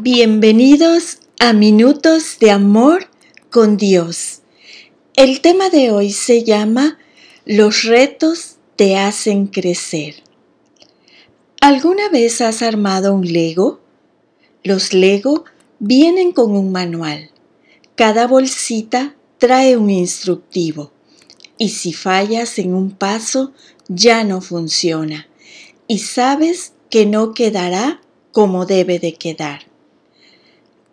Bienvenidos a Minutos de Amor con Dios. El tema de hoy se llama Los retos te hacen crecer. ¿Alguna vez has armado un Lego? Los Lego vienen con un manual. Cada bolsita trae un instructivo. Y si fallas en un paso, ya no funciona. Y sabes que no quedará como debe de quedar.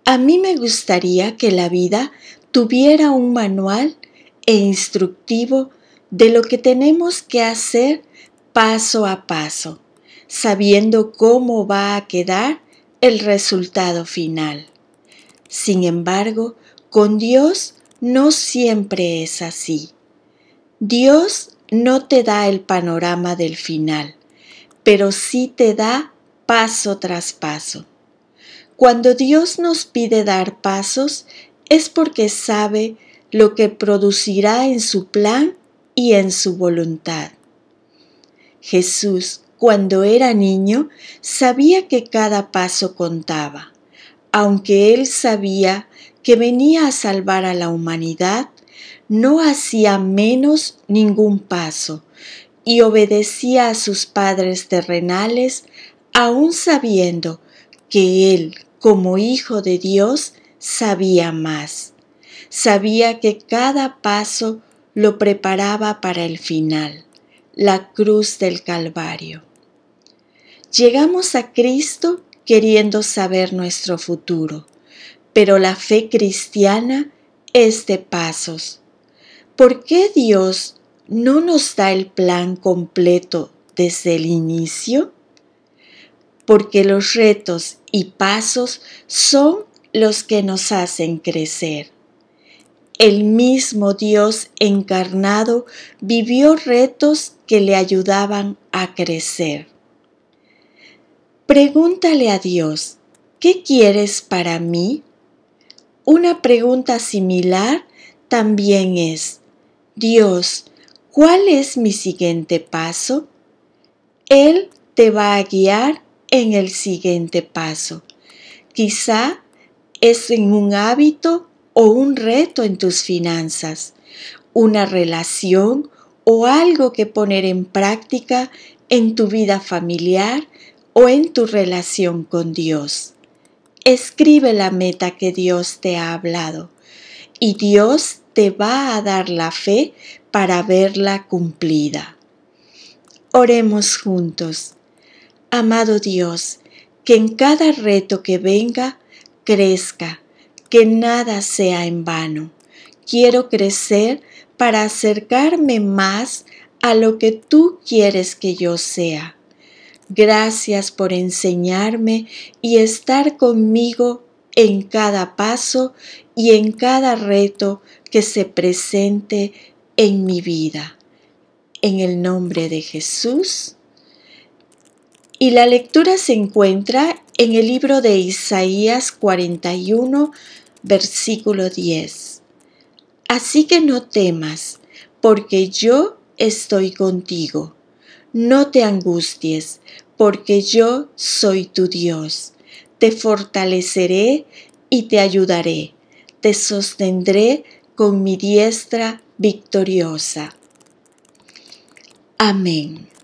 A mí me gustaría que la vida tuviera un manual e instructivo de lo que tenemos que hacer paso a paso, sabiendo cómo va a quedar el resultado final. Sin embargo, con Dios no siempre es así. Dios no te da el panorama del final, pero sí te da paso tras paso. Cuando Dios nos pide dar pasos es porque sabe lo que producirá en su plan y en su voluntad. Jesús, cuando era niño, sabía que cada paso contaba. Aunque él sabía que venía a salvar a la humanidad, no hacía menos ningún paso y obedecía a sus padres terrenales, aun sabiendo que él, como hijo de Dios, sabía más. Sabía que cada paso lo preparaba para el final, la cruz del Calvario. Llegamos a Cristo queriendo saber nuestro futuro, pero la fe cristiana es de pasos. ¿Por qué Dios no nos da el plan completo desde el inicio? Porque los retos y pasos son los que nos hacen crecer. El mismo Dios encarnado vivió retos que le ayudaban a crecer. Pregúntale a Dios, ¿qué quieres para mí? Una pregunta similar también es, Dios, ¿cuál es mi siguiente paso? Él te va a guiar en el siguiente paso. Quizá es en un hábito o un reto en tus finanzas, una relación o algo que poner en práctica en tu vida familiar o en tu relación con Dios. Escribe la meta que Dios te ha hablado y Dios te va a dar la fe para verla cumplida. Oremos juntos. Amado Dios, que en cada reto que venga crezca, que nada sea en vano. Quiero crecer para acercarme más a lo que tú quieres que yo sea. Gracias por enseñarme y estar conmigo en cada paso y en cada reto que se presente en mi vida. En el nombre de Jesús. Y la lectura se encuentra en el libro de Isaías 41, versículo 10. Así que no temas, porque yo estoy contigo. No te angusties, porque yo soy tu Dios. Te fortaleceré y te ayudaré. Te sostendré con mi diestra victoriosa. Amén.